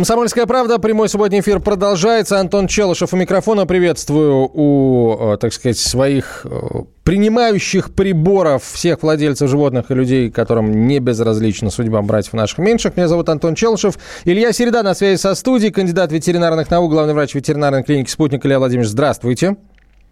Комсомольская правда, прямой субботний эфир продолжается. Антон Челышев у микрофона. Приветствую у, э, так сказать, своих э, принимающих приборов всех владельцев животных и людей, которым не безразлична судьба братьев наших меньших. Меня зовут Антон Челышев. Илья Середа на связи со студией, кандидат ветеринарных наук, главный врач ветеринарной клиники «Спутник» Илья Владимирович. Здравствуйте.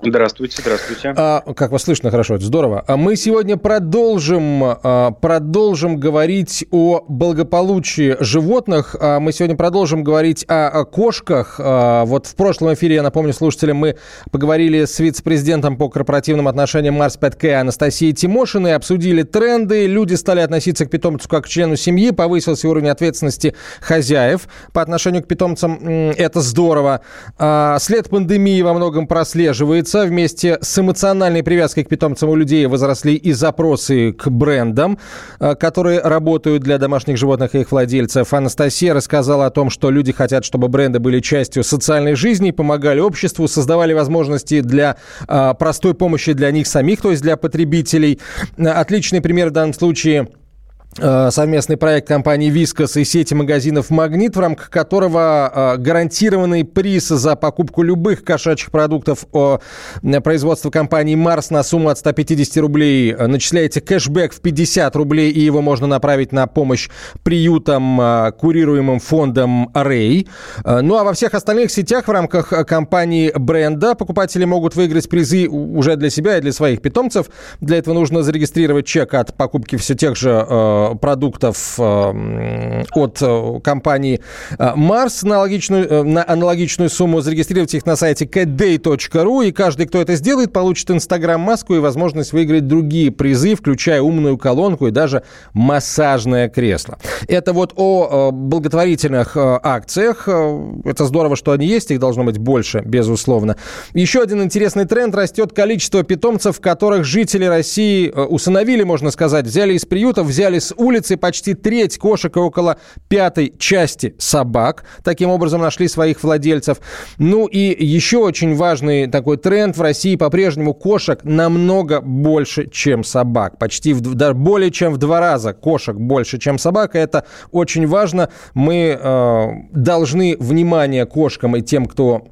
Здравствуйте, здравствуйте. А, как вас слышно хорошо, это здорово. А мы сегодня продолжим, а, продолжим говорить о благополучии животных. А мы сегодня продолжим говорить о, о кошках. А, вот в прошлом эфире, я напомню слушателям, мы поговорили с вице-президентом по корпоративным отношениям Марс Петке Анастасией Тимошиной, обсудили тренды, люди стали относиться к питомцу как к члену семьи, повысился уровень ответственности хозяев по отношению к питомцам. Это здорово. А, след пандемии во многом прослеживается Разумеется, вместе с эмоциональной привязкой к питомцам у людей возросли и запросы к брендам, э, которые работают для домашних животных и их владельцев. Анастасия рассказала о том, что люди хотят, чтобы бренды были частью социальной жизни, помогали обществу, создавали возможности для э, простой помощи для них самих, то есть для потребителей. Отличный пример в данном случае – Э, совместный проект компании «Вискас» и сети магазинов «Магнит», в рамках которого э, гарантированный приз за покупку любых кошачьих продуктов производства компании «Марс» на сумму от 150 рублей. Начисляете кэшбэк в 50 рублей, и его можно направить на помощь приютам, э, курируемым фондом «Рэй». Ну а во всех остальных сетях в рамках компании бренда покупатели могут выиграть призы уже для себя и для своих питомцев. Для этого нужно зарегистрировать чек от покупки все тех же продуктов э, от э, компании э, Марс на аналогичную, на аналогичную сумму, зарегистрировать их на сайте catday.ru, и каждый, кто это сделает, получит инстаграм-маску и возможность выиграть другие призы, включая умную колонку и даже массажное кресло. Это вот о благотворительных акциях. Это здорово, что они есть, их должно быть больше, безусловно. Еще один интересный тренд. Растет количество питомцев, которых жители России усыновили, можно сказать, взяли из приютов, взяли с улицы почти треть кошек и около пятой части собак. Таким образом нашли своих владельцев. Ну и еще очень важный такой тренд в России по-прежнему кошек намного больше, чем собак. Почти в, да, более чем в два раза кошек больше, чем собак. И это очень важно. Мы э, должны внимание кошкам и тем, кто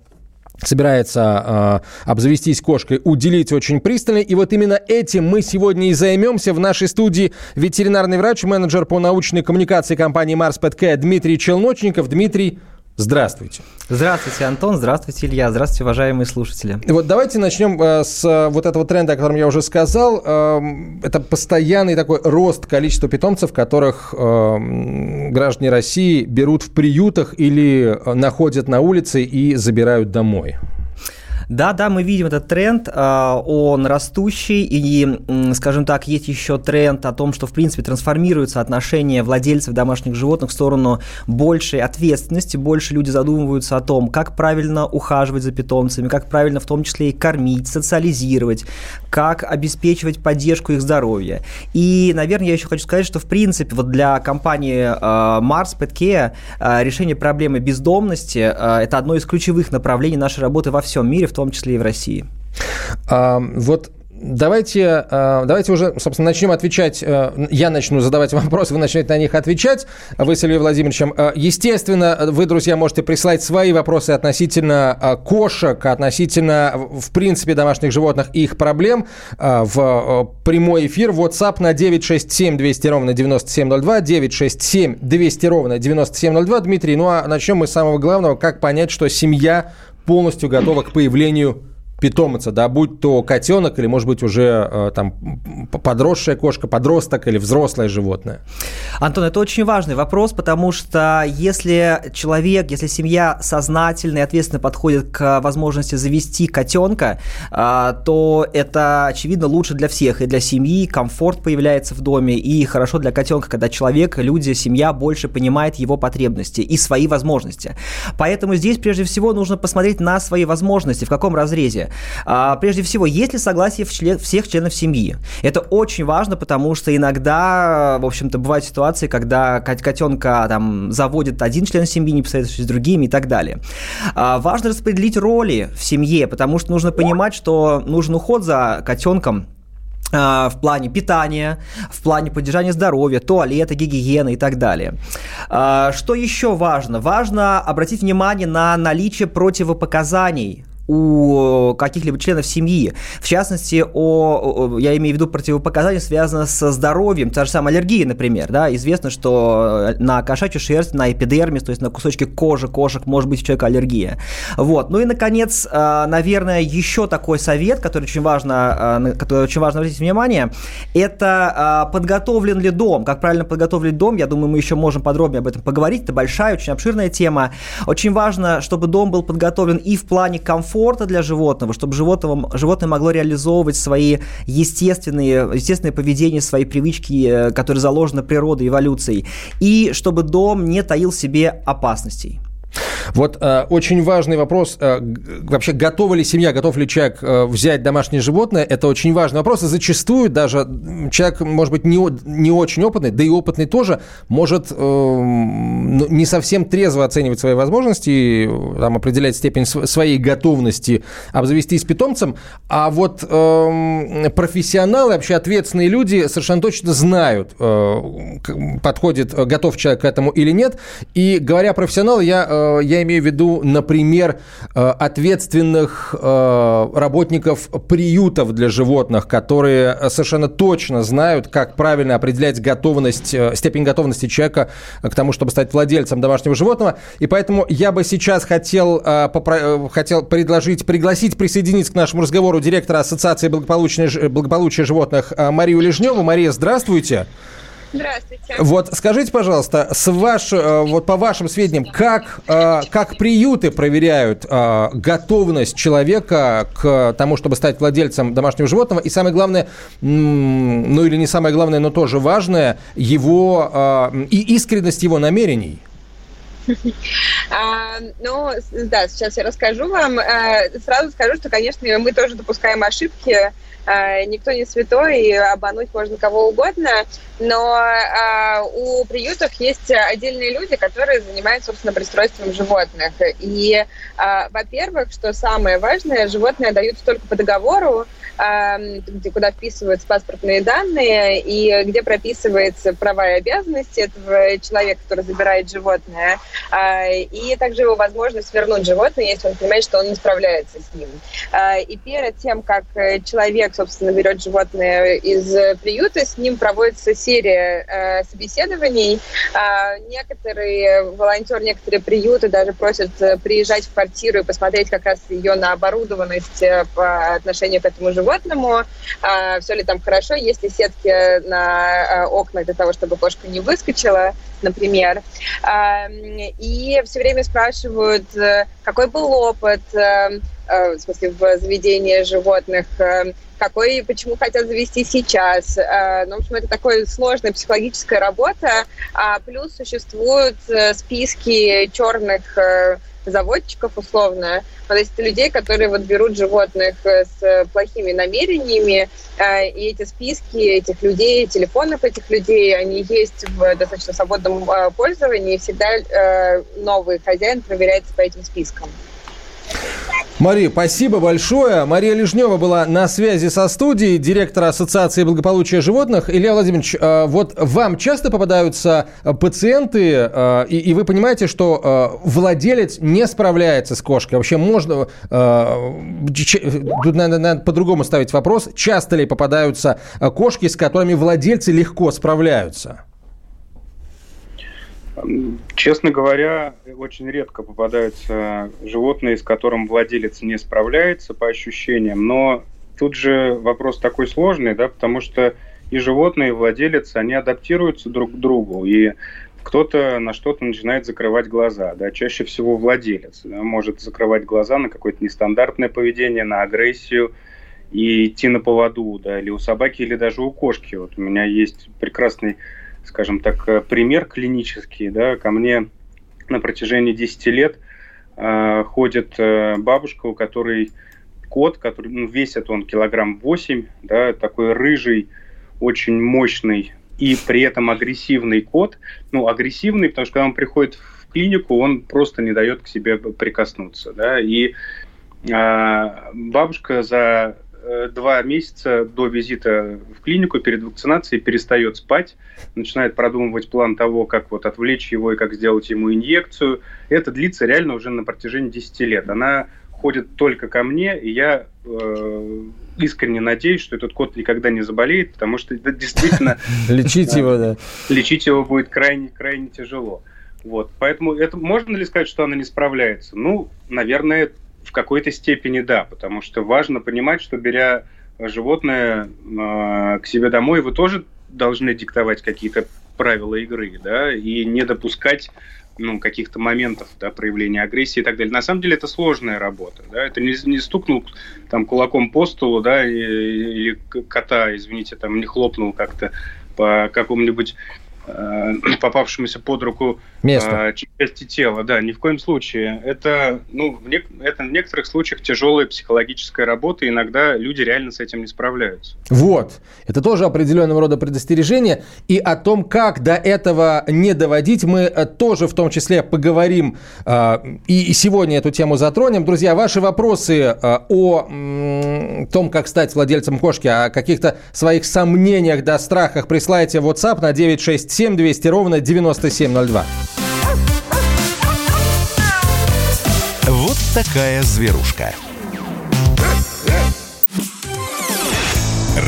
собирается э, обзавестись кошкой, уделить очень пристально. И вот именно этим мы сегодня и займемся. В нашей студии ветеринарный врач, менеджер по научной коммуникации компании Марс Пэткэ Дмитрий Челночников. Дмитрий, Здравствуйте. Здравствуйте, Антон. Здравствуйте, Илья. Здравствуйте, уважаемые слушатели. Вот давайте начнем э, с э, вот этого тренда, о котором я уже сказал. Э, это постоянный такой рост количества питомцев, которых э, граждане России берут в приютах или э, находят на улице и забирают домой. Да, да, мы видим этот тренд, а, он растущий, и, скажем так, есть еще тренд о том, что, в принципе, трансформируется отношение владельцев домашних животных в сторону большей ответственности, больше люди задумываются о том, как правильно ухаживать за питомцами, как правильно в том числе и кормить, социализировать, как обеспечивать поддержку их здоровья. И, наверное, я еще хочу сказать, что, в принципе, вот для компании а, Mars Pet Care а, решение проблемы бездомности – это одно из ключевых направлений нашей работы во всем мире, в том числе и в России. А, вот Давайте, а, давайте уже, собственно, начнем отвечать. А, я начну задавать вопросы, вы начнете на них отвечать. Вы с Ильей Владимировичем. А, естественно, вы, друзья, можете прислать свои вопросы относительно кошек, относительно, в принципе, домашних животных и их проблем в прямой эфир. WhatsApp на 967 200 ровно 9702, 967 200 ровно 9702. Дмитрий, ну а начнем мы с самого главного. Как понять, что семья полностью готова к появлению питомца, да, будь то котенок или, может быть, уже э, там подросшая кошка, подросток или взрослое животное? Антон, это очень важный вопрос, потому что если человек, если семья сознательно и ответственно подходит к возможности завести котенка, э, то это, очевидно, лучше для всех, и для семьи, комфорт появляется в доме, и хорошо для котенка, когда человек, люди, семья больше понимает его потребности и свои возможности. Поэтому здесь, прежде всего, нужно посмотреть на свои возможности, в каком разрезе. А, прежде всего, есть ли согласие всех членов семьи? Это очень важно, потому что иногда, в общем-то, бывают ситуации, когда котенка там заводит один член семьи, не посоветовавшись с другими и так далее. А, важно распределить роли в семье, потому что нужно понимать, что нужен уход за котенком а, в плане питания, в плане поддержания здоровья, туалета, гигиены и так далее. А, что еще важно? Важно обратить внимание на наличие противопоказаний у каких-либо членов семьи. В частности, о, я имею в виду противопоказания, связанные со здоровьем, та же самая аллергия, например. Да? Известно, что на кошачью шерсть, на эпидермис, то есть на кусочки кожи кошек может быть у человека аллергия. Вот. Ну и, наконец, а, наверное, еще такой совет, который очень важно, а, который очень важно обратить внимание, это подготовлен ли дом. Как правильно подготовить дом, я думаю, мы еще можем подробнее об этом поговорить. Это большая, очень обширная тема. Очень важно, чтобы дом был подготовлен и в плане комфорта, комфорта для животного, чтобы животное, животное могло реализовывать свои естественные, естественное поведение, свои привычки, э, которые заложены природой, эволюцией, и чтобы дом не таил себе опасностей. Вот э, очень важный вопрос. Э, вообще, готова ли семья, готов ли человек э, взять домашнее животное? Это очень важный вопрос. И зачастую даже человек, может быть, не, не очень опытный, да и опытный тоже, может э, ну, не совсем трезво оценивать свои возможности, там, определять степень своей готовности обзавестись питомцем. А вот э, профессионалы, вообще ответственные люди совершенно точно знают, э, подходит, готов человек к этому или нет. И говоря профессионал, я, э, я я имею в виду, например, э, ответственных э, работников приютов для животных, которые совершенно точно знают, как правильно определять готовность, э, степень готовности человека к тому, чтобы стать владельцем домашнего животного. И поэтому я бы сейчас хотел, хотел предложить, пригласить присоединиться к нашему разговору директора Ассоциации благополучия животных Марию Лежневу. Мария, здравствуйте. Здравствуйте. Вот скажите, пожалуйста, с ваш, э, вот по вашим сведениям, как, э, как приюты проверяют э, готовность человека к тому, чтобы стать владельцем домашнего животного, и самое главное, ну или не самое главное, но тоже важное, его и искренность его намерений? А, ну, да, сейчас я расскажу вам. Сразу скажу, что, конечно, мы тоже допускаем ошибки. Никто не святой, и обмануть можно кого угодно но у приютов есть отдельные люди, которые занимаются, собственно, пристройством животных. И, во-первых, что самое важное, животные дают только по договору, где, куда вписываются паспортные данные и где прописываются права и обязанности этого человека, который забирает животное, э, и также его возможность вернуть животное, если он понимает, что он не справляется с ним. Э, и перед тем, как человек, собственно, берет животное из приюта, с ним проводится серия э, собеседований. Э, некоторые волонтеры, некоторые приюты даже просят э, приезжать в квартиру и посмотреть как раз ее на оборудованность э, по отношению к этому животному. Э, все ли там хорошо, есть ли сетки на э, окнах для того, чтобы кошка не выскочила, например. Э, и все время спрашивают, э, какой был опыт, э, э, в смысле, в заведении животных, какой и почему хотят завести сейчас. Ну, в общем, это такая сложная психологическая работа. А плюс существуют списки черных заводчиков условно, то есть людей, которые вот берут животных с плохими намерениями, и эти списки этих людей, телефонов этих людей, они есть в достаточно свободном пользовании, и всегда новый хозяин проверяется по этим спискам. Мария, спасибо большое. Мария Лежнева была на связи со студией, директор Ассоциации благополучия животных. Илья Владимирович, э, вот вам часто попадаются э, пациенты, э, и, вы понимаете, что владелец не справляется с кошкой. Вообще можно... Тут надо по-другому ставить вопрос. Часто ли попадаются кошки, с которыми владельцы легко справляются? Честно говоря, очень редко попадаются животные, с которым владелец не справляется по ощущениям, но тут же вопрос такой сложный, да, потому что и животные, и владелец, они адаптируются друг к другу, и кто-то на что-то начинает закрывать глаза. Да? Чаще всего владелец да, может закрывать глаза на какое-то нестандартное поведение, на агрессию и идти на поводу, да, или у собаки, или даже у кошки. Вот у меня есть прекрасный скажем так, э, пример клинический, да, ко мне на протяжении 10 лет э, ходит э, бабушка, у которой кот, который, ну, весит он килограмм 8, да, такой рыжий, очень мощный и при этом агрессивный кот. Ну, агрессивный, потому что когда он приходит в клинику, он просто не дает к себе прикоснуться, да, и а, бабушка за Э, два месяца до визита в клинику перед вакцинацией перестает спать, начинает продумывать план того, как вот отвлечь его и как сделать ему инъекцию. Это длится реально уже на протяжении 10 лет. Она ходит только ко мне, и я э, искренне надеюсь, что этот кот никогда не заболеет, потому что это действительно... Лечить его, да. Лечить его будет крайне, крайне тяжело. Вот. Поэтому это можно ли сказать, что она не справляется? Ну, наверное, в какой-то степени да, потому что важно понимать, что беря животное э, к себе домой, вы тоже должны диктовать какие-то правила игры, да, и не допускать ну, каких-то моментов да, проявления агрессии и так далее. На самом деле это сложная работа. Да? Это не, не стукнул там, кулаком по столу, да, или кота, извините, там не хлопнул как-то по какому-нибудь Э, попавшемуся под руку Место. Э, части тела. Да, ни в коем случае. Это, ну, в не, это в некоторых случаях тяжелая психологическая работа, и иногда люди реально с этим не справляются. Вот. Это тоже определенного рода предостережение. И о том, как до этого не доводить, мы э, тоже в том числе поговорим и сегодня эту тему затронем. Друзья, ваши вопросы о том, как стать владельцем кошки, о каких-то своих сомнениях, да, страхах присылайте в WhatsApp на 967 7 200 ровно 9702. Вот такая зверушка.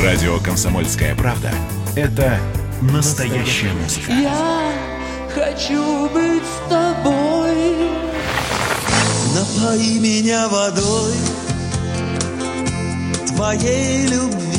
Радио «Комсомольская правда» — это настоящая музыка. Я хочу быть с тобой. Напои меня водой твоей любви.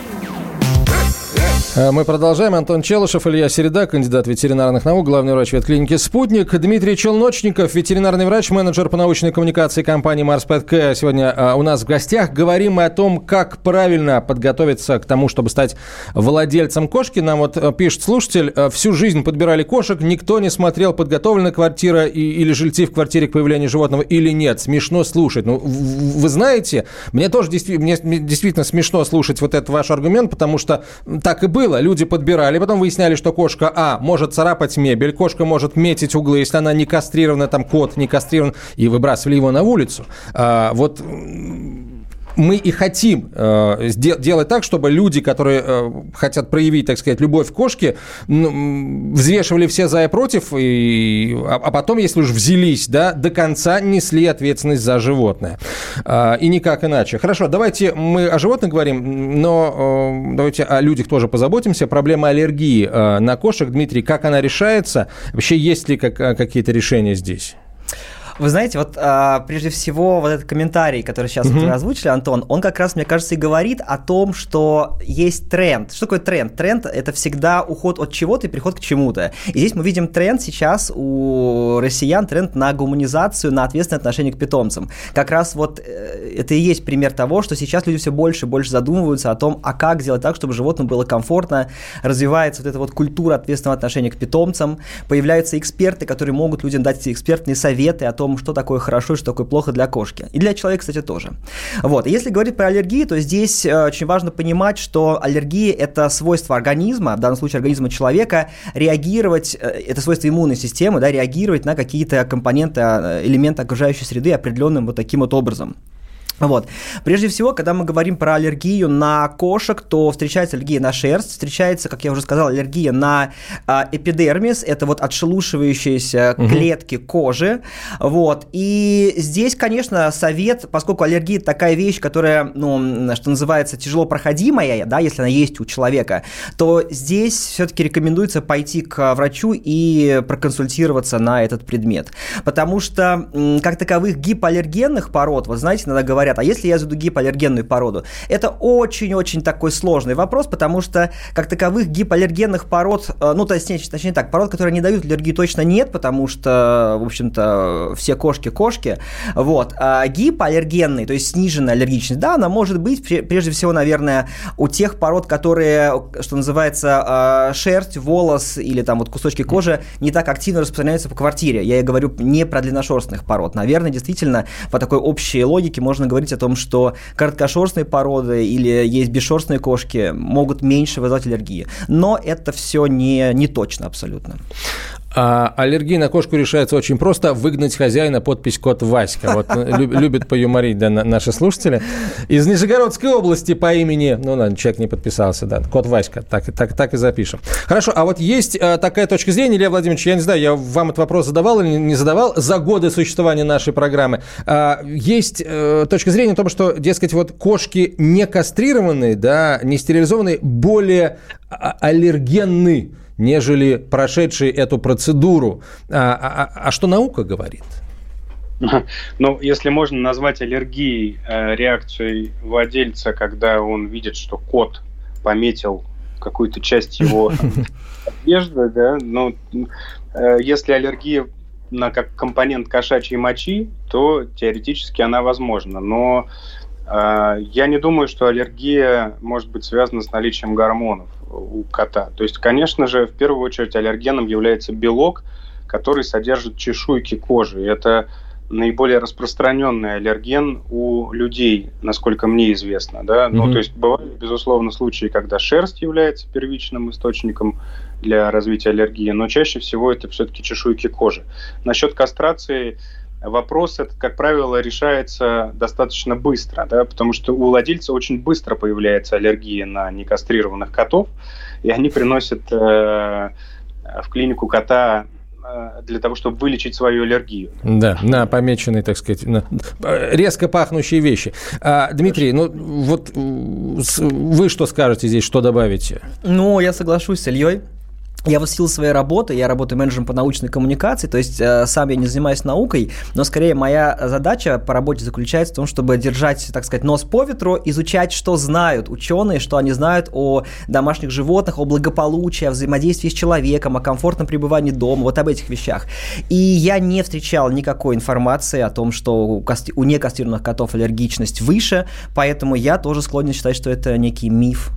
Э, мы продолжаем. Антон Челышев, Илья Середа, кандидат ветеринарных наук, главный врач ветклиники «Спутник». Дмитрий Челночников, ветеринарный врач, менеджер по научной коммуникации компании «Марс Пэтк». Сегодня э, у нас в гостях. Говорим мы о том, как правильно подготовиться к тому, чтобы стать владельцем кошки. Нам вот э, пишет слушатель, всю жизнь подбирали кошек, никто не смотрел, подготовлена квартира или жильцы в квартире к появлению животного или нет. Смешно слушать. Ну, вы знаете, мне тоже действительно, мне действительно смешно слушать вот этот ваш аргумент, потому что так и было было. Люди подбирали, потом выясняли, что кошка, а, может царапать мебель, кошка может метить углы, если она не кастрирована, там кот не кастрирован, и выбрасывали его на улицу. А, вот мы и хотим э, делать так, чтобы люди, которые э, хотят проявить, так сказать, любовь к кошке, взвешивали все за и против, и, а, а потом, если уж взялись, да, до конца несли ответственность за животное. Э, и никак иначе. Хорошо, давайте мы о животных говорим, но э, давайте о людях тоже позаботимся. Проблема аллергии э, на кошек, Дмитрий, как она решается? Вообще есть ли как, какие-то решения здесь? Вы знаете, вот а, прежде всего вот этот комментарий, который сейчас mm-hmm. вот озвучили, Антон, он как раз, мне кажется, и говорит о том, что есть тренд. Что такое тренд? Тренд – это всегда уход от чего-то и приход к чему-то. И здесь мы видим тренд сейчас у россиян, тренд на гуманизацию, на ответственное отношение к питомцам. Как раз вот э, это и есть пример того, что сейчас люди все больше и больше задумываются о том, а как сделать так, чтобы животным было комфортно, развивается вот эта вот культура ответственного отношения к питомцам, появляются эксперты, которые могут людям дать экспертные советы о том, том, что такое хорошо и что такое плохо для кошки. И для человека, кстати, тоже. Вот. Если говорить про аллергии, то здесь э, очень важно понимать, что аллергия – это свойство организма, в данном случае организма человека, реагировать, э, это свойство иммунной системы, да, реагировать на какие-то компоненты, э, элементы окружающей среды определенным вот таким вот образом. Вот. Прежде всего, когда мы говорим про аллергию на кошек, то встречается аллергия на шерсть, встречается, как я уже сказал, аллергия на э, эпидермис, это вот отшелушивающиеся угу. клетки кожи. Вот. И здесь, конечно, совет, поскольку аллергия такая вещь, которая, ну, что называется, тяжело проходимая, да, если она есть у человека, то здесь все-таки рекомендуется пойти к врачу и проконсультироваться на этот предмет. Потому что, как таковых гипоаллергенных пород, вот знаете, иногда говорят, говорят, а если я заведу гипоаллергенную породу? Это очень-очень такой сложный вопрос, потому что, как таковых, гипоаллергенных пород, э, ну, то есть, точнее так, пород, которые не дают аллергии, точно нет, потому что, в общем-то, все кошки кошки, вот. А гипоаллергенный, то есть сниженная аллергичность, да, она может быть, прежде всего, наверное, у тех пород, которые, что называется, э, шерсть, волос или там вот кусочки кожи не так активно распространяются по квартире. Я говорю не про длинношерстных пород. Наверное, действительно, по такой общей логике можно говорить говорить о том, что короткошерстные породы или есть бесшерстные кошки могут меньше вызывать аллергии. Но это все не, не точно абсолютно. А аллергия на кошку решается очень просто. Выгнать хозяина, подпись кот Васька. Вот э, любят поюморить да, наши слушатели. Из Нижегородской области по имени... Ну, ладно, человек не подписался, да. Кот Васька. Так, так, так и запишем. Хорошо, а вот есть а, такая точка зрения, Илья Владимирович, я не знаю, я вам этот вопрос задавал или не задавал за годы существования нашей программы. А, есть а, точка зрения о том, что, дескать, вот кошки не кастрированные, да, не стерилизованные, более а, аллергенны нежели прошедшие эту процедуру. А, а, а, а что наука говорит? Ну, если можно назвать аллергией э, реакцией владельца, когда он видит, что кот пометил какую-то часть его одежды, да, ну, э, если аллергия на как компонент кошачьей мочи, то теоретически она возможна. Но э, я не думаю, что аллергия может быть связана с наличием гормонов у кота. То есть, конечно же, в первую очередь аллергеном является белок, который содержит чешуйки кожи. Это наиболее распространенный аллерген у людей, насколько мне известно. Да? Mm-hmm. Ну, то есть бывают, безусловно, случаи, когда шерсть является первичным источником для развития аллергии, но чаще всего это все-таки чешуйки кожи. Насчет кастрации вопрос этот, как правило, решается достаточно быстро, да, потому что у владельца очень быстро появляется аллергия на некастрированных котов, и они приносят э, в клинику кота э, для того, чтобы вылечить свою аллергию. Да, на помеченные, так сказать, на резко пахнущие вещи. А, Дмитрий, ну вот вы что скажете здесь, что добавите? Ну, я соглашусь с Ильей я в силу своей работы, я работаю менеджером по научной коммуникации, то есть э, сам я не занимаюсь наукой, но скорее моя задача по работе заключается в том, чтобы держать, так сказать, нос по ветру, изучать, что знают ученые, что они знают о домашних животных, о благополучии, о взаимодействии с человеком, о комфортном пребывании дома, вот об этих вещах. И я не встречал никакой информации о том, что у, касти- у некастрированных котов аллергичность выше, поэтому я тоже склонен считать, что это некий миф.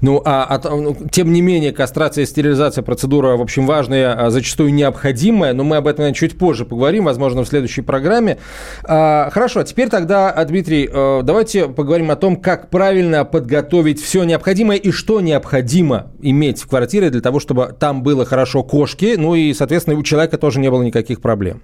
Ну, а, а ну, тем не менее, кастрация и стерилизация процедура, в общем, важная, а зачастую необходимая, но мы об этом чуть позже поговорим, возможно, в следующей программе. А, хорошо, а теперь тогда, а, Дмитрий, э, давайте поговорим о том, как правильно подготовить все необходимое и что необходимо иметь в квартире для того, чтобы там было хорошо кошки, ну и, соответственно, у человека тоже не было никаких проблем.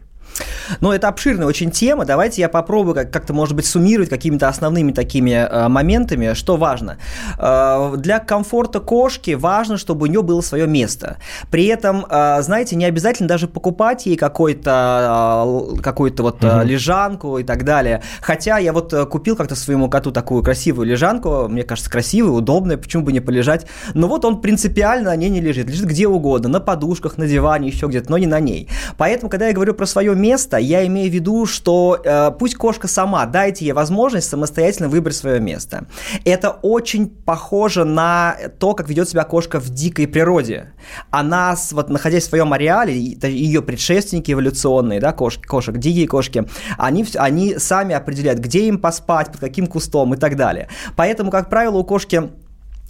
Но это обширная очень тема. Давайте я попробую как-то, может быть, суммировать какими-то основными такими э, моментами, что важно. Э, для комфорта кошки важно, чтобы у нее было свое место. При этом, э, знаете, не обязательно даже покупать ей какой-то э, какую-то вот угу. лежанку и так далее. Хотя я вот э, купил как-то своему коту такую красивую лежанку, мне кажется, красивую, удобную, почему бы не полежать. Но вот он принципиально на ней не лежит. Лежит где угодно, на подушках, на диване, еще где-то, но не на ней. Поэтому, когда я говорю про свое место, я имею в виду, что э, пусть кошка сама, дайте ей возможность самостоятельно выбрать свое место. Это очень похоже на то, как ведет себя кошка в дикой природе. Она, вот находясь в своем ареале, ее предшественники эволюционные, да, кошки, кошек, дикие кошки, они, они сами определяют, где им поспать, под каким кустом и так далее. Поэтому, как правило, у кошки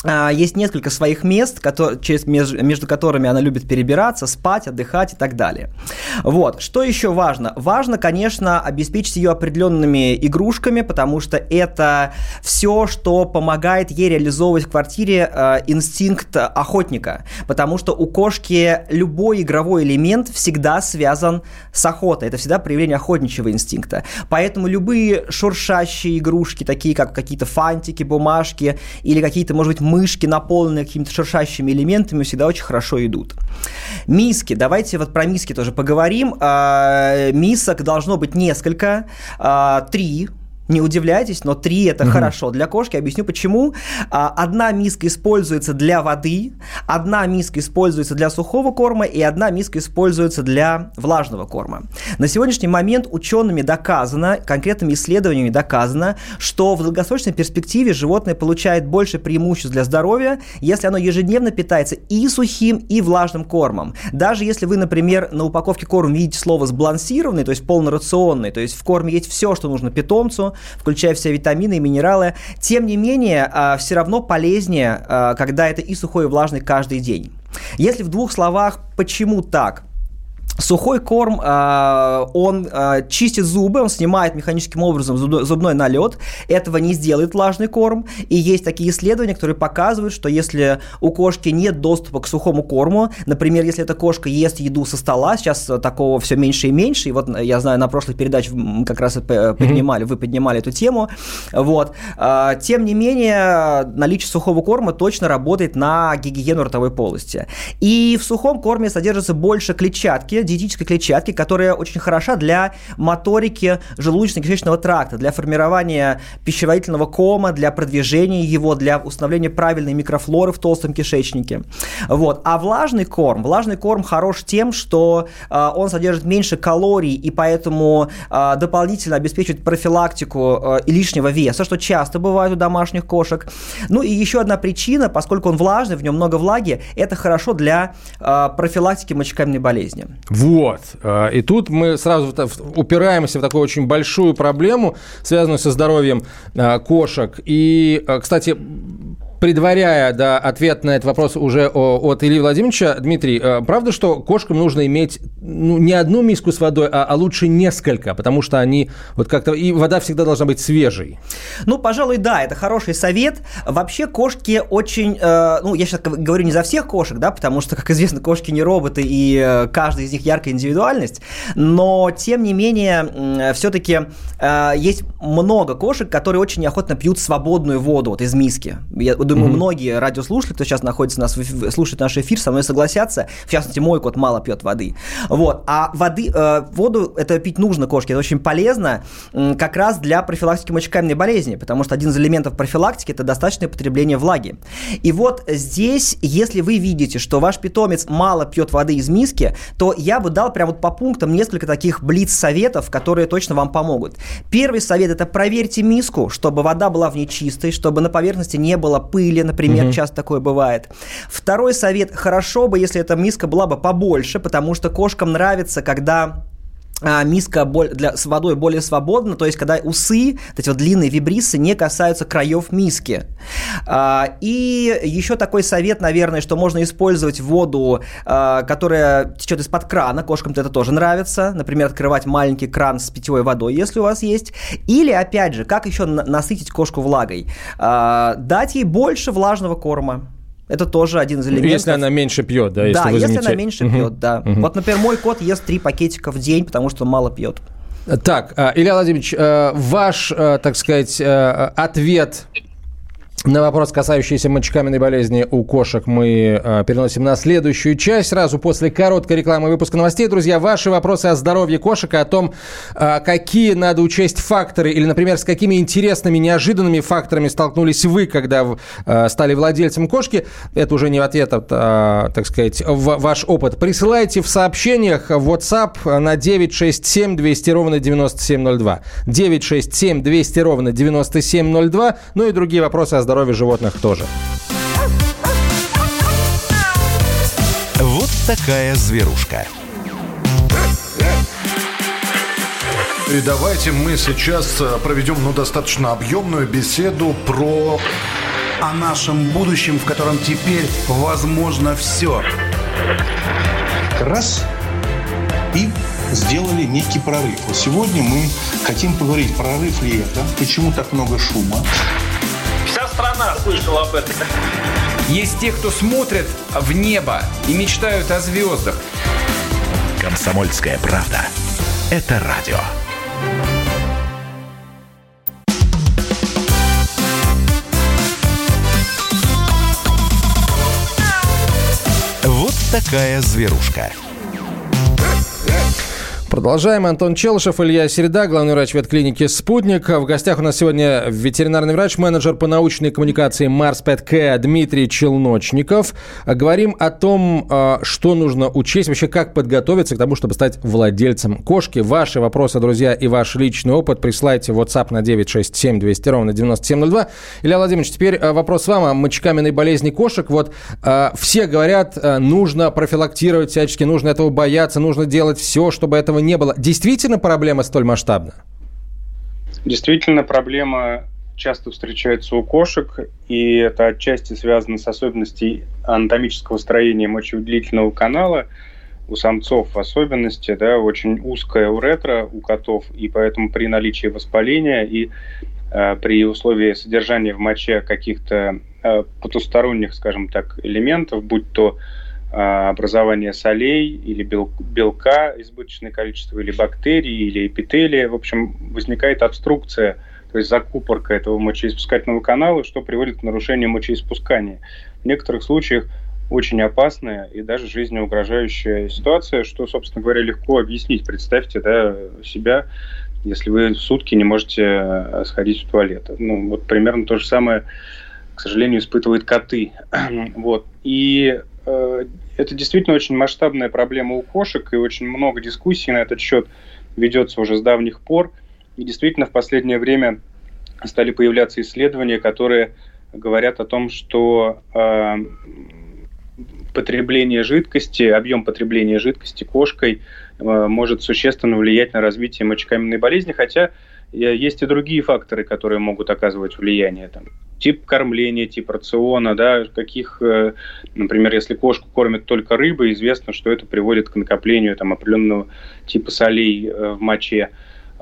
есть несколько своих мест, через, между которыми она любит перебираться, спать, отдыхать и так далее. Вот. Что еще важно? Важно, конечно, обеспечить ее определенными игрушками, потому что это все, что помогает ей реализовывать в квартире э, инстинкт охотника. Потому что у кошки любой игровой элемент всегда связан с охотой. Это всегда проявление охотничьего инстинкта. Поэтому любые шуршащие игрушки, такие как какие-то фантики, бумажки или какие-то, может быть, мышки, наполненные какими-то шуршащими элементами, всегда очень хорошо идут. Миски. Давайте вот про миски тоже поговорим. А, мисок должно быть несколько. А, три не удивляйтесь, но 3 это угу. хорошо для кошки. Объясню почему. А, одна миска используется для воды, одна миска используется для сухого корма и одна миска используется для влажного корма. На сегодняшний момент учеными доказано, конкретными исследованиями доказано, что в долгосрочной перспективе животное получает больше преимуществ для здоровья, если оно ежедневно питается и сухим, и влажным кормом. Даже если вы, например, на упаковке корма видите слово сбалансированный, то есть полнорационный, то есть в корме есть все, что нужно питомцу, включая все витамины и минералы. Тем не менее, а, все равно полезнее, а, когда это и сухой, и влажный каждый день. Если в двух словах, почему так? Сухой корм, э, он э, чистит зубы, он снимает механическим образом зубной налет. Этого не сделает влажный корм. И есть такие исследования, которые показывают, что если у кошки нет доступа к сухому корму, например, если эта кошка ест еду со стола, сейчас такого все меньше и меньше, и вот я знаю, на прошлых передачах как раз поднимали, вы поднимали эту тему, вот. Э, тем не менее, наличие сухого корма точно работает на гигиену ротовой полости. И в сухом корме содержится больше клетчатки, диетической клетчатки, которая очень хороша для моторики желудочно-кишечного тракта, для формирования пищеварительного кома, для продвижения его, для установления правильной микрофлоры в толстом кишечнике. Вот. А влажный корм, влажный корм хорош тем, что э, он содержит меньше калорий и поэтому э, дополнительно обеспечивает профилактику э, лишнего веса, что часто бывает у домашних кошек. Ну и еще одна причина, поскольку он влажный, в нем много влаги, это хорошо для э, профилактики мочекаменной болезни. Вот. А, и тут мы сразу упираемся в такую очень большую проблему, связанную со здоровьем а, кошек. И, а, кстати, предваряя да, ответ на этот вопрос уже от Ильи Владимировича, Дмитрий, э, правда, что кошкам нужно иметь ну, не одну миску с водой, а, а лучше несколько, потому что они вот как-то... И вода всегда должна быть свежей. Ну, пожалуй, да, это хороший совет. Вообще кошки очень... Э, ну, я сейчас говорю не за всех кошек, да, потому что, как известно, кошки не роботы, и э, каждый из них яркая индивидуальность, но, тем не менее, все-таки э, есть много кошек, которые очень неохотно пьют свободную воду вот из миски. Я думаю, mm-hmm. многие радиослушатели, кто сейчас находится нас, слушает наш эфир, со мной согласятся. В частности, мой кот мало пьет воды. Вот. А воды, э, воду это пить нужно кошке, это очень полезно э, как раз для профилактики мочекаменной болезни, потому что один из элементов профилактики это достаточное потребление влаги. И вот здесь, если вы видите, что ваш питомец мало пьет воды из миски, то я бы дал прям вот по пунктам несколько таких блиц-советов, которые точно вам помогут. Первый совет это проверьте миску, чтобы вода была в ней чистой, чтобы на поверхности не было пыли, пыли, например, угу. часто такое бывает. Второй совет, хорошо бы, если эта миска была бы побольше, потому что кошкам нравится, когда а, миска для, с водой более свободна, то есть когда усы, эти вот длинные вибрисы, не касаются краев миски. А, и еще такой совет, наверное, что можно использовать воду, а, которая течет из-под крана, кошкам-то это тоже нравится, например, открывать маленький кран с питьевой водой, если у вас есть. Или, опять же, как еще насытить кошку влагой? Дать ей больше влажного корма. Это тоже один из элементов. Если она меньше пьет, да? Если да, если замечаете. она меньше угу. пьет, да. Угу. Вот, например, мой кот ест три пакетика в день, потому что мало пьет. Так, а, Илья Владимирович, э, ваш, э, так сказать, э, ответ на вопрос, касающийся мочекаменной болезни у кошек, мы э, переносим на следующую часть. Сразу после короткой рекламы выпуска новостей, друзья, ваши вопросы о здоровье кошек и о том, э, какие надо учесть факторы или, например, с какими интересными, неожиданными факторами столкнулись вы, когда э, стали владельцем кошки. Это уже не ответ, а, так сказать, в ваш опыт. Присылайте в сообщениях в WhatsApp на 967 200 ровно 9702. 967 200 ровно 9702. Ну и другие вопросы о здоровье здоровье животных тоже. Вот такая зверушка. И давайте мы сейчас э, проведем ну, достаточно объемную беседу про о нашем будущем, в котором теперь возможно все. Раз и сделали некий прорыв. Вот сегодня мы хотим поговорить, прорыв ли это, почему так много шума. Вся страна слышала об этом. Есть те, кто смотрят в небо и мечтают о звездах. Комсомольская правда. Это радио. Вот такая зверушка. Продолжаем. Антон Челышев, Илья Середа, главный врач ветклиники «Спутник». В гостях у нас сегодня ветеринарный врач, менеджер по научной коммуникации Марс К Дмитрий Челночников. Говорим о том, а, что нужно учесть, вообще как подготовиться к тому, чтобы стать владельцем кошки. Ваши вопросы, друзья, и ваш личный опыт присылайте в WhatsApp на 967 200 ровно 9702. Илья Владимирович, теперь а, вопрос вам о мочекаменной болезни кошек. Вот а, все говорят, нужно профилактировать всячески, нужно этого бояться, нужно делать все, чтобы этого не было. Действительно проблема столь масштабна? Действительно, проблема часто встречается у кошек, и это отчасти связано с особенностями анатомического строения мочевыделительного канала, у самцов в особенности, да, очень узкая уретра у котов, и поэтому при наличии воспаления и э, при условии содержания в моче каких-то э, потусторонних, скажем так, элементов, будь то образование солей или белка избыточное количество, или бактерий, или эпителия. В общем, возникает обструкция, то есть закупорка этого мочеиспускательного канала, что приводит к нарушению мочеиспускания. В некоторых случаях очень опасная и даже жизнеугрожающая ситуация, что, собственно говоря, легко объяснить. Представьте да, себя, если вы сутки не можете э, сходить в туалет. Ну, вот примерно то же самое, к сожалению, испытывают коты. вот. И это действительно очень масштабная проблема у кошек, и очень много дискуссий на этот счет ведется уже с давних пор. И действительно в последнее время стали появляться исследования, которые говорят о том, что э, потребление жидкости, объем потребления жидкости кошкой э, может существенно влиять на развитие мочекаменной болезни, хотя Э, есть и другие факторы, которые могут оказывать влияние. Там, тип кормления, тип рациона, да, каких, э, например, если кошку кормят только рыбой, известно, что это приводит к накоплению там, определенного типа солей э, в моче.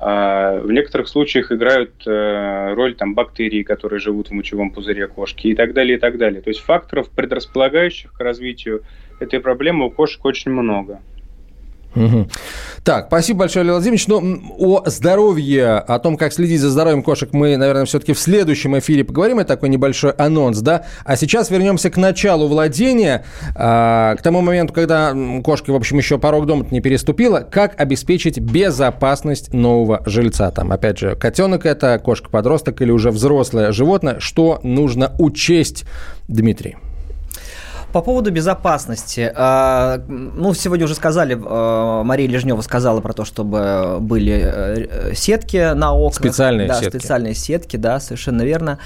А в некоторых случаях играют роль там, бактерии, которые живут в мочевом пузыре кошки и так далее, и так далее. То есть факторов, предрасполагающих к развитию этой проблемы у кошек очень много. Угу. Так, спасибо большое, Леонид Владимирович. Но ну, о здоровье, о том, как следить за здоровьем кошек, мы, наверное, все-таки в следующем эфире поговорим. Это такой небольшой анонс, да? А сейчас вернемся к началу владения, а, к тому моменту, когда кошка, в общем, еще порог дома не переступила. Как обеспечить безопасность нового жильца? Там, опять же, котенок это, кошка-подросток или уже взрослое животное. Что нужно учесть, Дмитрий? По поводу безопасности. А, ну, сегодня уже сказали, а, Мария Лежнева сказала про то, чтобы были э, сетки на окнах. Специальные да, сетки. специальные сетки, да, совершенно верно.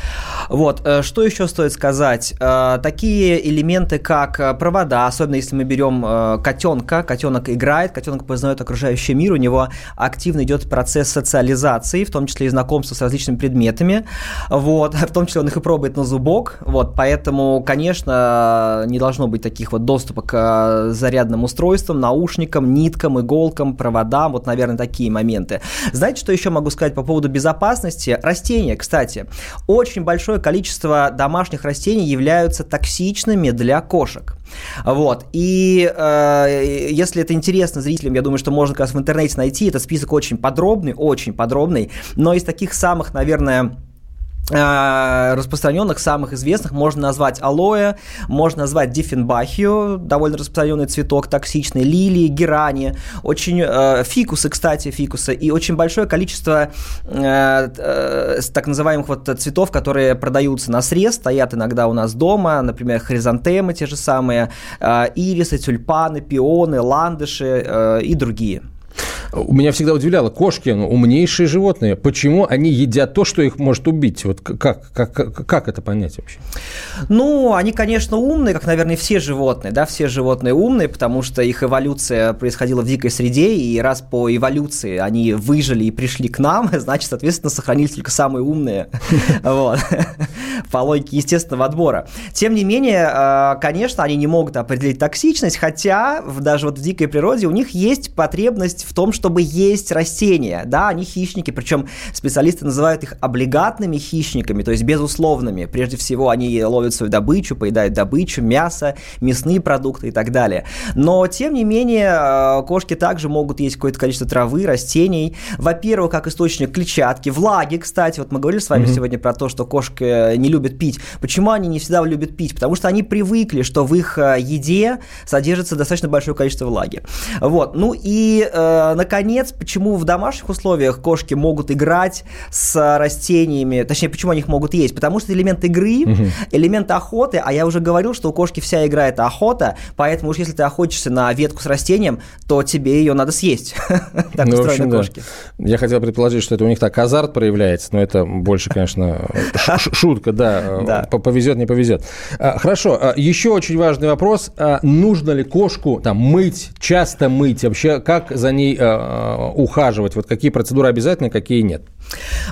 Вот, э, что еще стоит сказать? А, такие элементы, как провода, особенно если мы берем котенка, котенок играет, котенок познает окружающий мир, у него активно идет процесс социализации, в том числе и знакомства с различными предметами, вот, в том числе он их и пробует на зубок, вот, поэтому, конечно, не должно быть таких вот доступа к э, зарядным устройствам, наушникам, ниткам, иголкам, проводам, вот, наверное, такие моменты. Знаете, что еще могу сказать по поводу безопасности? Растения, кстати. Очень большое количество домашних растений являются токсичными для кошек. Вот. И э, если это интересно зрителям, я думаю, что можно как раз в интернете найти. Этот список очень подробный, очень подробный. Но из таких самых, наверное, распространенных, самых известных. Можно назвать алоэ, можно назвать диффенбахию, довольно распространенный цветок, токсичный, лилии, герани, очень э, фикусы, кстати, фикусы, и очень большое количество э, э, так называемых вот цветов, которые продаются на срез, стоят иногда у нас дома, например, хризантемы те же самые, э, ирисы, тюльпаны, пионы, ландыши э, и другие. Меня всегда удивляло, кошки ну, умнейшие животные. Почему они едят то, что их может убить? Вот как, как, как, это понять вообще? Ну, они, конечно, умные, как, наверное, все животные, да, все животные умные, потому что их эволюция происходила в дикой среде, и раз по эволюции они выжили и пришли к нам, значит, соответственно, сохранились только самые умные, вот, по логике естественного отбора. Тем не менее, э, конечно, они не могут определить токсичность, хотя даже вот в дикой природе у них есть потребность в том, чтобы есть растения, да, они хищники, причем специалисты называют их облигатными хищниками, то есть безусловными. Прежде всего, они ловят свою добычу, поедают добычу, мясо, мясные продукты и так далее. Но, тем не менее, э, кошки также могут есть какое-то количество травы, растений. Во-первых, как источник клетчатки, влаги, кстати. Вот мы говорили с вами mm-hmm. сегодня про то, что кошки не любят пить. Почему они не всегда любят пить? Потому что они привыкли, что в их э, еде содержится достаточно большое количество влаги. Вот. Ну и, э, наконец, почему в домашних условиях кошки могут играть с растениями, точнее, почему они их могут есть? Потому что элемент игры, угу. элемент охоты, а я уже говорил, что у кошки вся игра – это охота, поэтому уж если ты охотишься на ветку с растением, то тебе ее надо съесть. Так ну, устроены кошки. Я хотел предположить, что это у них так азарт проявляется, но это больше, конечно, шутка, да. Повезет, не повезет. А, хорошо, а, еще очень важный вопрос. А, нужно ли кошку там мыть, часто мыть? Вообще, как за ней ухаживать? Вот какие процедуры обязательны, какие нет?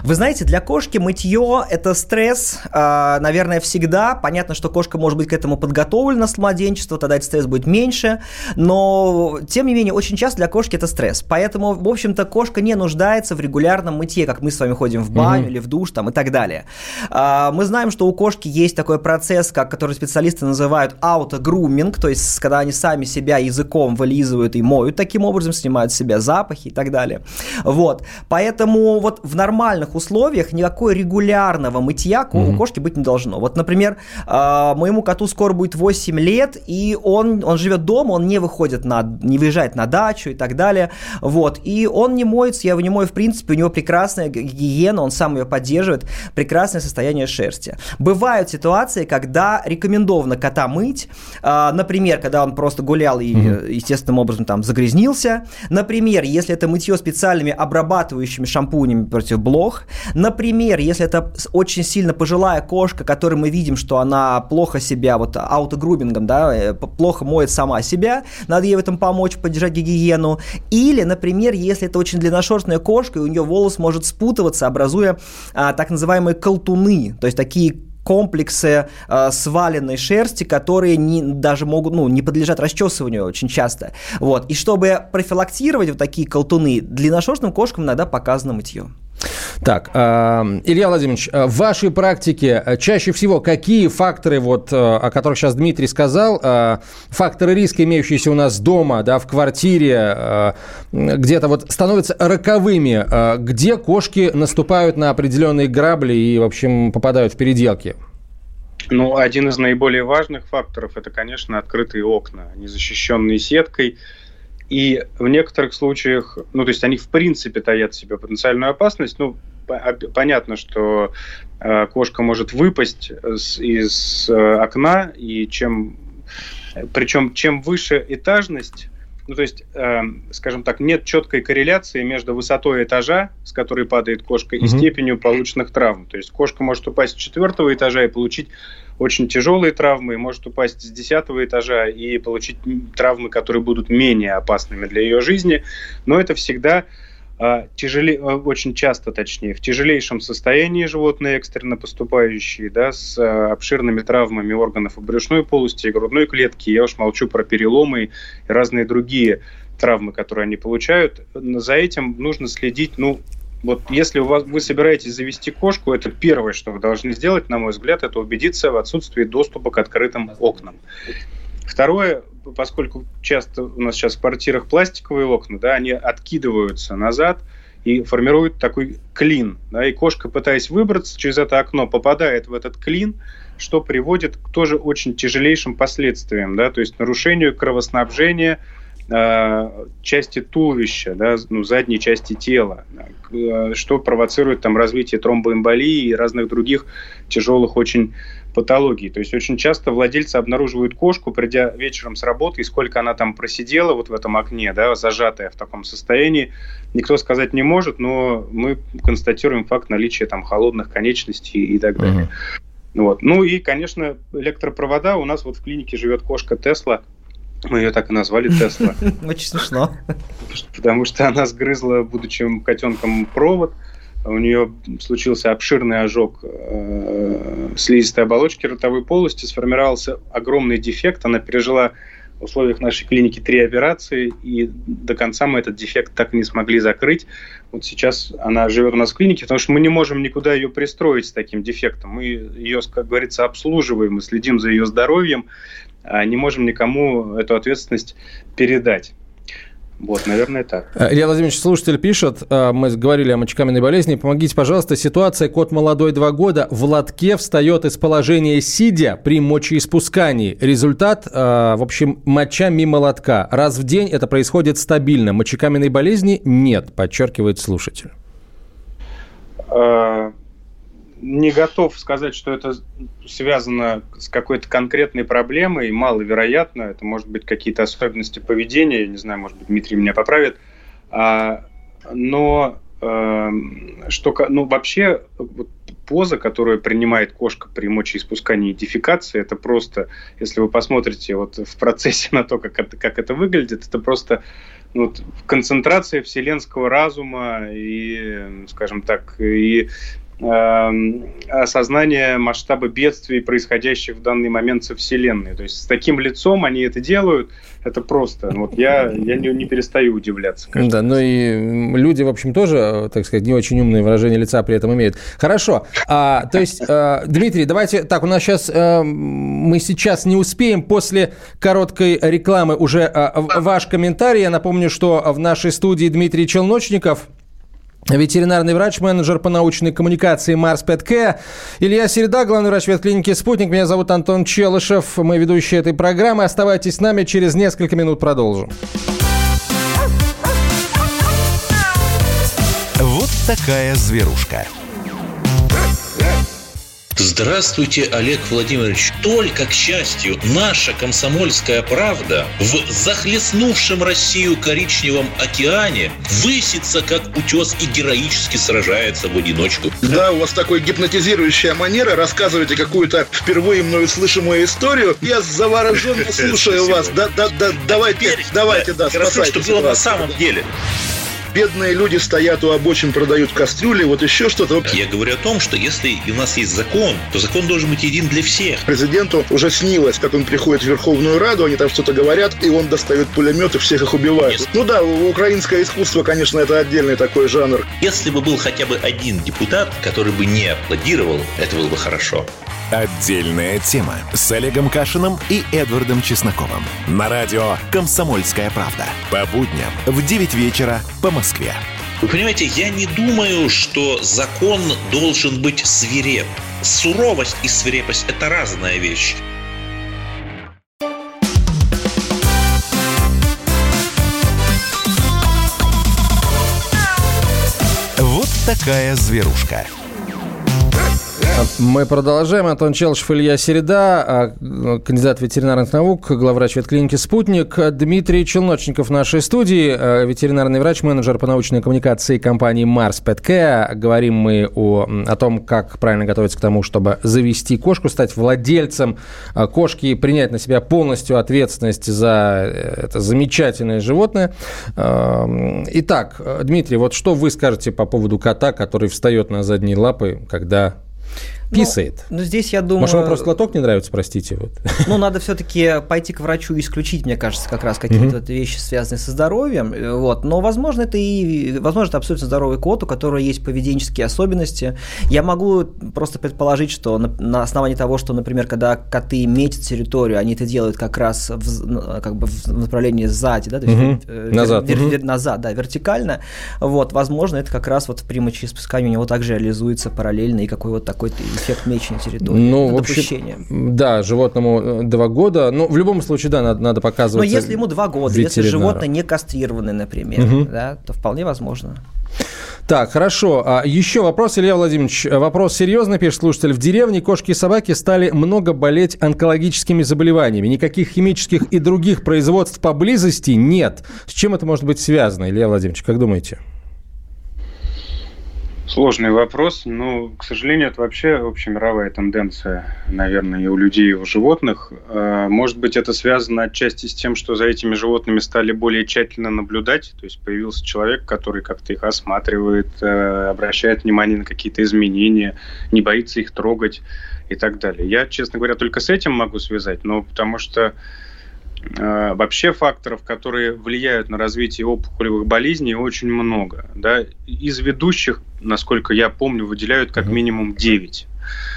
Вы знаете, для кошки мытье – это стресс, э, наверное, всегда. Понятно, что кошка может быть к этому подготовлена с младенчества, тогда этот стресс будет меньше, но, тем не менее, очень часто для кошки это стресс. Поэтому, в общем-то, кошка не нуждается в регулярном мытье, как мы с вами ходим в баню mm-hmm. или в душ там, и так далее. Э, мы знаем, что у кошки есть такой процесс, как, который специалисты называют аутогруминг, то есть когда они сами себя языком вылизывают и моют таким образом, снимают с себя запахи и так далее. Вот. Поэтому вот в нормальных условиях никакой регулярного мытья mm-hmm. у кошки быть не должно. Вот, например, э, моему коту скоро будет 8 лет, и он, он живет дома, он не выходит на, не выезжает на дачу и так далее. Вот. И он не моется, я его не мою, в принципе, у него прекрасная гигиена, он сам ее поддерживает, прекрасное состояние шерсти. Бывают ситуации, когда рекомендовано кота мыть, э, например, когда он просто гулял и mm-hmm. естественным образом там загрязнился, например, если это мытье специальными обрабатывающими шампунями против против блох. Например, если это очень сильно пожилая кошка, которой мы видим, что она плохо себя, вот аутогрубингом, да, э, плохо моет сама себя, надо ей в этом помочь, поддержать гигиену. Или, например, если это очень длинношерстная кошка, и у нее волос может спутываться, образуя а, так называемые колтуны, то есть такие комплексы э, сваленной шерсти, которые не, даже могут, ну, не подлежат расчесыванию очень часто. Вот. И чтобы профилактировать вот такие колтуны, длинношерстным кошкам иногда показано мытье. Так, а, Илья Владимирович, а, в вашей практике а, чаще всего какие факторы, вот, о которых сейчас Дмитрий сказал, факторы риска, имеющиеся у нас дома, да, в квартире, где-то вот становятся роковыми, где кошки наступают на определенные грабли и, в общем, попадают в переделки? Ну, один из наиболее важных факторов – это, конечно, открытые окна, незащищенные сеткой – и в некоторых случаях, ну, то есть они в принципе таят в себе потенциальную опасность. Ну, понятно, что э, кошка может выпасть из э, окна, и чем, причем чем выше этажность, ну, то есть, э, скажем так, нет четкой корреляции между высотой этажа, с которой падает кошка, mm-hmm. и степенью полученных травм. То есть кошка может упасть с четвертого этажа и получить очень тяжелые травмы, может упасть с десятого этажа и получить травмы, которые будут менее опасными для ее жизни. Но это всегда а, тяжелее, а, очень часто, точнее, в тяжелейшем состоянии животные экстренно поступающие, да, с а, обширными травмами органов и брюшной полости, и грудной клетки. Я уж молчу про переломы и разные другие травмы, которые они получают. За этим нужно следить, ну, вот если у вас, вы собираетесь завести кошку, это первое, что вы должны сделать, на мой взгляд, это убедиться в отсутствии доступа к открытым окнам. Второе, поскольку часто у нас сейчас в квартирах пластиковые окна, да, они откидываются назад и формируют такой клин. Да, и кошка, пытаясь выбраться через это окно, попадает в этот клин, что приводит к тоже очень тяжелейшим последствиям, да, то есть нарушению кровоснабжения, части туловища, да, ну, задней части тела, э, что провоцирует там развитие тромбоэмболии и разных других тяжелых очень патологии. То есть очень часто владельцы обнаруживают кошку, придя вечером с работы, и сколько она там просидела вот в этом окне, да, зажатая в таком состоянии, никто сказать не может, но мы констатируем факт наличия там холодных конечностей и так далее. Uh-huh. Вот. Ну и, конечно, электропровода. У нас вот в клинике живет кошка Тесла. Мы ее так и назвали Тесла. Очень смешно. Потому что она сгрызла, будучи котенком, провод у нее случился обширный ожог э, слизистой оболочки ротовой полости, сформировался огромный дефект, она пережила в условиях нашей клиники три операции, и до конца мы этот дефект так и не смогли закрыть. Вот сейчас она живет у нас в клинике, потому что мы не можем никуда ее пристроить с таким дефектом. Мы ее, как говорится, обслуживаем, мы следим за ее здоровьем, не можем никому эту ответственность передать. Вот, наверное, так. Э, Илья Владимирович, слушатель пишет, э, мы говорили о мочекаменной болезни, помогите, пожалуйста, ситуация, кот молодой, два года, в лотке встает из положения сидя при мочеиспускании. Результат, э, в общем, моча мимо лотка. Раз в день это происходит стабильно. Мочекаменной болезни нет, подчеркивает слушатель не готов сказать, что это связано с какой-то конкретной проблемой, маловероятно. Это может быть какие-то особенности поведения, я не знаю, может быть, Дмитрий меня поправит. А, но э, что, ну, вообще вот, поза, которую принимает кошка при мочеиспускании и дефекации, это просто, если вы посмотрите вот в процессе на то, как это, как это выглядит, это просто ну, концентрация вселенского разума и, скажем так, и осознание масштаба бедствий, происходящих в данный момент со Вселенной. То есть с таким лицом они это делают, это просто. Вот я, я не, не перестаю удивляться. Да, ну и люди, в общем, тоже, так сказать, не очень умные выражения лица при этом имеют. Хорошо. А, то есть, а, Дмитрий, давайте так, у нас сейчас а, мы сейчас не успеем после короткой рекламы уже а, ваш комментарий. Я напомню, что в нашей студии Дмитрий Челночников, ветеринарный врач, менеджер по научной коммуникации Марс Петке. Илья Середа, главный врач ветклиники «Спутник». Меня зовут Антон Челышев. Мы ведущие этой программы. Оставайтесь с нами. Через несколько минут продолжим. Вот такая зверушка. Здравствуйте, Олег Владимирович. Только, к счастью, наша комсомольская правда в захлестнувшем Россию коричневом океане высится, как утес, и героически сражается в одиночку. Да, у вас такой гипнотизирующая манера. Рассказываете какую-то впервые мною слышимую историю. Я завороженно слушаю вас. Да, да, да, давайте, давайте, да, Хорошо, что было на самом деле. Бедные люди стоят у обочин, продают кастрюли, вот еще что-то. Я говорю о том, что если у нас есть закон, то закон должен быть един для всех. Президенту уже снилось, как он приходит в Верховную Раду, они там что-то говорят, и он достает пулемет и всех их убивает. Нет. Ну да, украинское искусство, конечно, это отдельный такой жанр. Если бы был хотя бы один депутат, который бы не аплодировал, это было бы хорошо. Отдельная тема с Олегом Кашиным и Эдвардом Чесноковым. На радио «Комсомольская правда». По будням в 9 вечера по Москве. Вы понимаете, я не думаю, что закон должен быть свиреп. Суровость и свирепость – это разная вещь. Вот такая зверушка. Мы продолжаем. Антон Челшев, Илья Середа, а, кандидат ветеринарных наук, главврач ветклиники «Спутник». Дмитрий Челночников в нашей студии, а, ветеринарный врач, менеджер по научной коммуникации компании «Марс Петкэ». Говорим мы о, о том, как правильно готовиться к тому, чтобы завести кошку, стать владельцем а, кошки и принять на себя полностью ответственность за э, это замечательное животное. Итак, Дмитрий, вот что вы скажете по поводу кота, который встает на задние лапы, когда писает. Ну, ну, здесь я думаю... Может, вам просто лоток не нравится, простите. Вот. Ну, надо все-таки пойти к врачу и исключить, мне кажется, как раз какие-то mm-hmm. вещи, связанные со здоровьем. Вот. Но, возможно, это и... Возможно, это абсолютно здоровый кот, у которого есть поведенческие особенности. Я могу просто предположить, что на, на основании того, что, например, когда коты метят территорию, они это делают как раз в, как бы в направлении сзади, да, то есть mm-hmm. назад. Вер, вер, назад, да, вертикально. Вот, возможно, это как раз вот при мочеиспускании у него также реализуется параллельно и какой вот такой эффект мечной территории. Ну, в общем, да, животному э, два года. Ну, в любом случае, да, надо, надо показывать. Но если ему два года, если животное не кастрированное, например, угу. да, то вполне возможно. Так, хорошо. А еще вопрос, Илья Владимирович. Вопрос серьезный, пишет слушатель. В деревне кошки и собаки стали много болеть онкологическими заболеваниями. Никаких химических и других производств поблизости нет. С чем это может быть связано, Илья Владимирович, как думаете? Сложный вопрос, но, к сожалению, это вообще общемировая тенденция, наверное, и у людей, и у животных. А, может быть, это связано отчасти с тем, что за этими животными стали более тщательно наблюдать, то есть появился человек, который как-то их осматривает, э, обращает внимание на какие-то изменения, не боится их трогать и так далее. Я, честно говоря, только с этим могу связать, но потому что вообще факторов, которые влияют на развитие опухолевых болезней, очень много. Да? Из ведущих, насколько я помню, выделяют как минимум 9.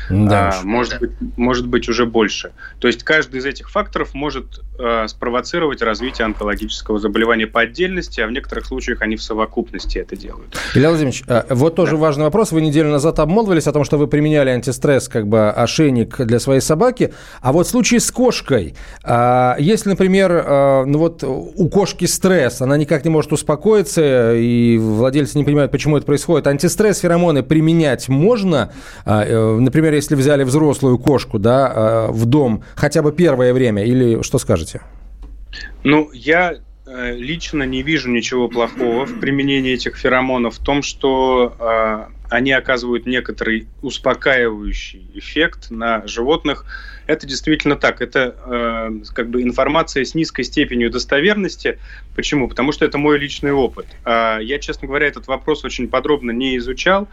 Да. А, может, быть, может быть уже больше. То есть каждый из этих факторов может э, спровоцировать развитие онкологического заболевания по отдельности, а в некоторых случаях они в совокупности это делают. Илья Владимирович, э, вот тоже да. важный вопрос. Вы неделю назад обмолвились о том, что вы применяли антистресс, как бы ошейник для своей собаки. А вот в случае с кошкой, э, если, например, э, ну вот у кошки стресс, она никак не может успокоиться, и владельцы не понимают, почему это происходит, антистресс, феромоны применять можно? Э, э например, если взяли взрослую кошку, да, э, в дом хотя бы первое время, или что скажете? Ну, я э, лично не вижу ничего плохого в применении этих феромонов в том, что э, они оказывают некоторый успокаивающий эффект на животных. Это действительно так. Это э, как бы информация с низкой степенью достоверности. Почему? Потому что это мой личный опыт. Э, я, честно говоря, этот вопрос очень подробно не изучал.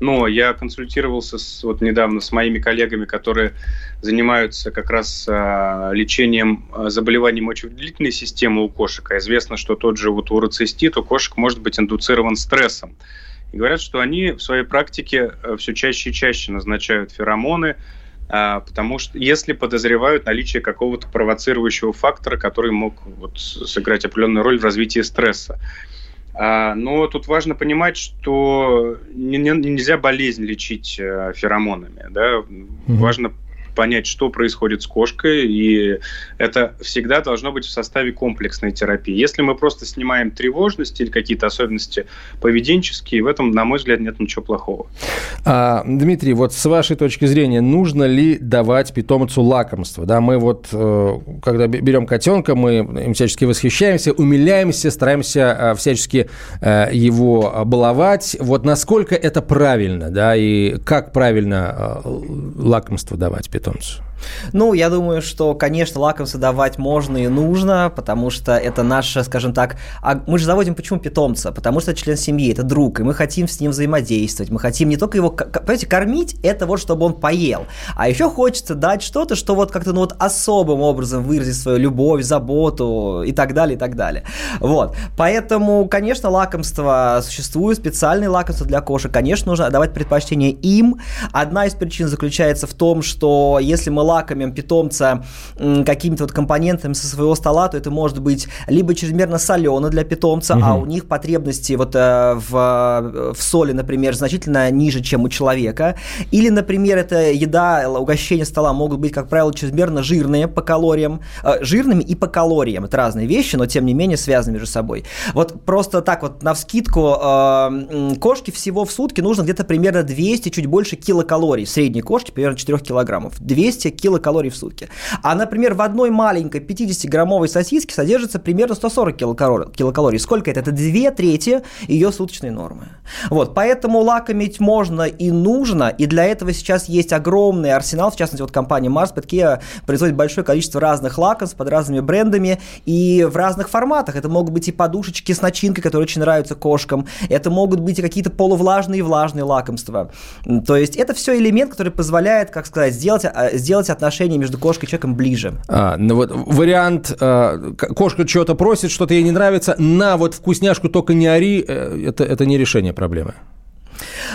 Но я консультировался с, вот недавно с моими коллегами, которые занимаются как раз а, лечением а, заболеваний мочевыделительной системы у кошек. А известно, что тот же вот уроцистит у кошек может быть индуцирован стрессом. И говорят, что они в своей практике э, все чаще и чаще назначают феромоны, а, потому что если подозревают наличие какого-то провоцирующего фактора, который мог вот сыграть определенную роль в развитии стресса. А, но тут важно понимать, что нельзя болезнь лечить э, феромонами. Да? Угу. Важно понять, что происходит с кошкой, и это всегда должно быть в составе комплексной терапии. Если мы просто снимаем тревожность или какие-то особенности поведенческие, в этом, на мой взгляд, нет ничего плохого. А, Дмитрий, вот с вашей точки зрения, нужно ли давать питомцу лакомство? Да, мы вот, э, когда берем котенка, мы им всячески восхищаемся, умиляемся, стараемся э, всячески э, его баловать. Вот насколько это правильно, да, и как правильно лакомство давать питомцу? Питомцу? Ну, я думаю, что, конечно, лакомство давать можно и нужно, потому что это наше, скажем так, а мы же заводим почему питомца? Потому что это член семьи, это друг, и мы хотим с ним взаимодействовать, мы хотим не только его, понимаете, кормить, это вот чтобы он поел, а еще хочется дать что-то, что вот как-то, ну вот особым образом выразить свою любовь, заботу и так далее, и так далее. Вот, поэтому, конечно, лакомство существует, специальные лакомства для кошек, конечно, нужно давать предпочтение им. Одна из причин заключается в том, что если мы лакомим питомца какими-то вот компонентами со своего стола, то это может быть либо чрезмерно солено для питомца, угу. а у них потребности вот э, в, в соли, например, значительно ниже, чем у человека. Или, например, это еда, угощение стола могут быть, как правило, чрезмерно жирные по калориям, э, жирными и по калориям. Это разные вещи, но тем не менее связаны между собой. Вот просто так вот на вскидку э, кошки всего в сутки нужно где-то примерно 200, чуть больше килокалорий. Средней кошки примерно 4 килограммов. 200 килокалорий в сутки. А, например, в одной маленькой 50-граммовой сосиске содержится примерно 140 килокалорий. Сколько это? Это две трети ее суточной нормы. Вот, поэтому лакомить можно и нужно, и для этого сейчас есть огромный арсенал, в частности, вот компания Mars Pet производит большое количество разных лакомств под разными брендами и в разных форматах. Это могут быть и подушечки с начинкой, которые очень нравятся кошкам, это могут быть и какие-то полувлажные и влажные лакомства. То есть это все элемент, который позволяет, как сказать, сделать, а, сделать сделать отношения между кошкой и человеком ближе. А, ну вот вариант, э, кошка чего-то просит, что-то ей не нравится, на вот вкусняшку только не ори, э, это, это не решение проблемы.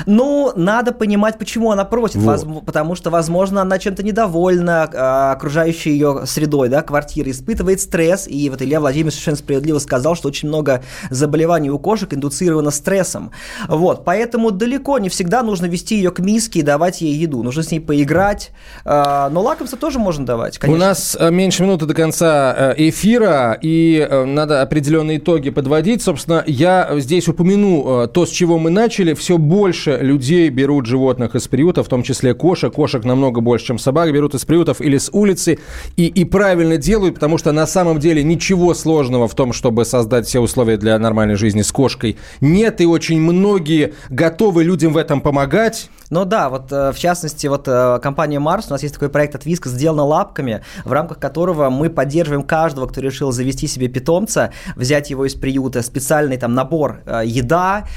Ну, надо понимать, почему она просит. Вот. Воз- потому что, возможно, она чем-то недовольна а, окружающей ее средой, да, квартиры, испытывает стресс. И вот Илья Владимирович совершенно справедливо сказал, что очень много заболеваний у кошек индуцировано стрессом. Вот, поэтому далеко не всегда нужно вести ее к миске и давать ей еду. Нужно с ней поиграть. А, но лакомство тоже можно давать, конечно. У нас э, меньше минуты до конца э, эфира, и э, надо определенные итоги подводить. Собственно, я здесь упомяну то, с чего мы начали. Все больше людей берут животных из приюта, в том числе кошек. Кошек намного больше, чем собак берут из приютов или с улицы. И, и правильно делают, потому что на самом деле ничего сложного в том, чтобы создать все условия для нормальной жизни с кошкой нет. И очень многие готовы людям в этом помогать. Ну да, вот э, в частности, вот э, компания Марс, у нас есть такой проект от Виска «Сделано лапками», в рамках которого мы поддерживаем каждого, кто решил завести себе питомца, взять его из приюта, специальный там набор э, еда,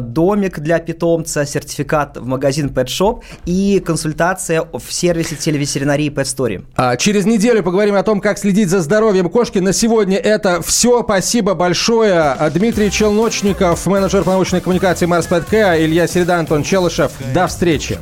домик для питомца, сертификат в магазин Pet Shop и консультация в сервисе телеветеринарии Pet Story. А через неделю поговорим о том, как следить за здоровьем кошки. На сегодня это все. Спасибо большое. Дмитрий Челночников, менеджер по научной коммуникации Марс ПТК, Илья Середа, Антон Челышев. До встречи.